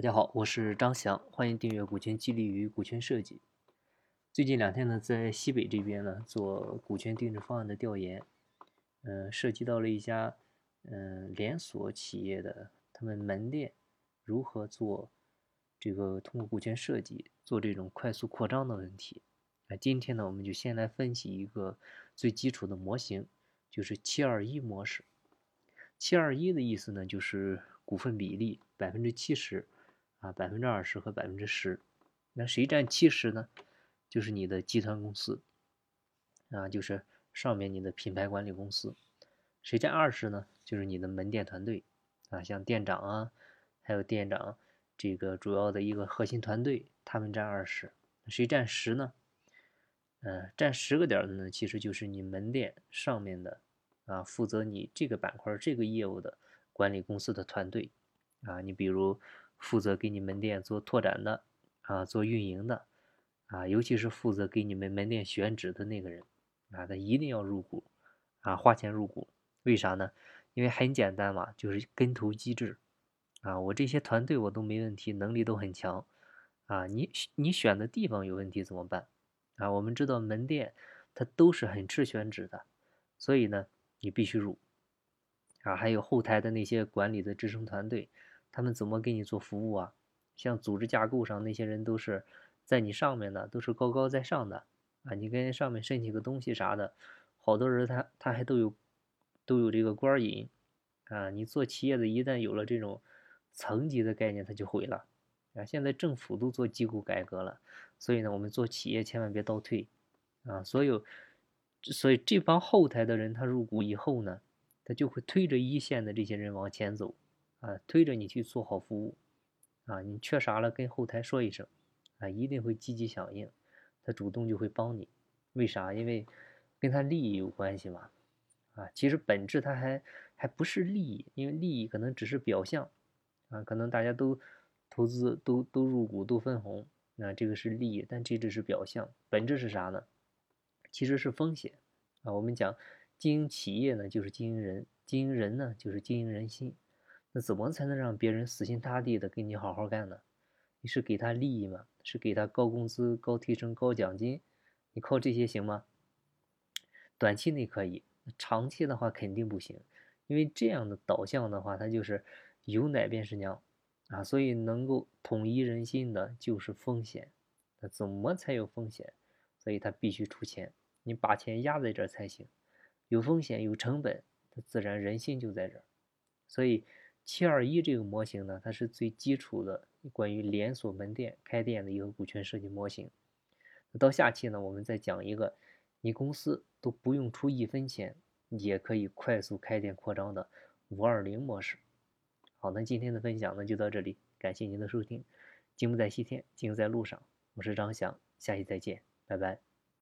大家好，我是张翔，欢迎订阅《股权激励与股权设计》。最近两天呢，在西北这边呢做股权定制方案的调研，嗯，涉及到了一家嗯连锁企业的他们门店如何做这个通过股权设计做这种快速扩张的问题。那今天呢，我们就先来分析一个最基础的模型，就是七二一模式。七二一的意思呢，就是股份比例百分之七十。啊，百分之二十和百分之十，那谁占七十呢？就是你的集团公司，啊，就是上面你的品牌管理公司。谁占二十呢？就是你的门店团队，啊，像店长啊，还有店长这个主要的一个核心团队，他们占二十。谁占十呢？嗯，占十个点的呢，其实就是你门店上面的，啊，负责你这个板块这个业务的管理公司的团队，啊，你比如。负责给你门店做拓展的，啊，做运营的，啊，尤其是负责给你们门店选址的那个人，啊，他一定要入股，啊，花钱入股，为啥呢？因为很简单嘛，就是跟投机制，啊，我这些团队我都没问题，能力都很强，啊，你你选的地方有问题怎么办？啊，我们知道门店它都是很吃选址的，所以呢，你必须入，啊，还有后台的那些管理的支撑团队。他们怎么给你做服务啊？像组织架构上那些人都是在你上面的，都是高高在上的啊！你跟上面申请个东西啥的，好多人他他还都有都有这个官瘾啊！你做企业的，一旦有了这种层级的概念，他就毁了啊！现在政府都做机构改革了，所以呢，我们做企业千万别倒退啊！所有所以这帮后台的人他入股以后呢，他就会推着一线的这些人往前走。啊，推着你去做好服务，啊，你缺啥了跟后台说一声，啊，一定会积极响应，他主动就会帮你。为啥？因为跟他利益有关系嘛，啊，其实本质他还还不是利益，因为利益可能只是表象，啊，可能大家都投资都都入股都分红，那这个是利益，但这只是表象，本质是啥呢？其实是风险，啊，我们讲经营企业呢，就是经营人，经营人呢，就是经营人心。那怎么才能让别人死心塌地的跟你好好干呢？你是给他利益吗？是给他高工资、高提成、高奖金？你靠这些行吗？短期内可以，长期的话肯定不行，因为这样的导向的话，它就是有奶便是娘啊。所以能够统一人心的就是风险。那怎么才有风险？所以他必须出钱，你把钱压在这儿才行。有风险有成本，它自然人心就在这儿。所以。七二一这个模型呢，它是最基础的关于连锁门店开店的一个股权设计模型。到下期呢，我们再讲一个你公司都不用出一分钱也可以快速开店扩张的五二零模式。好，那今天的分享呢就到这里，感谢您的收听。金不在西天，金在路上，我是张翔，下期再见，拜拜。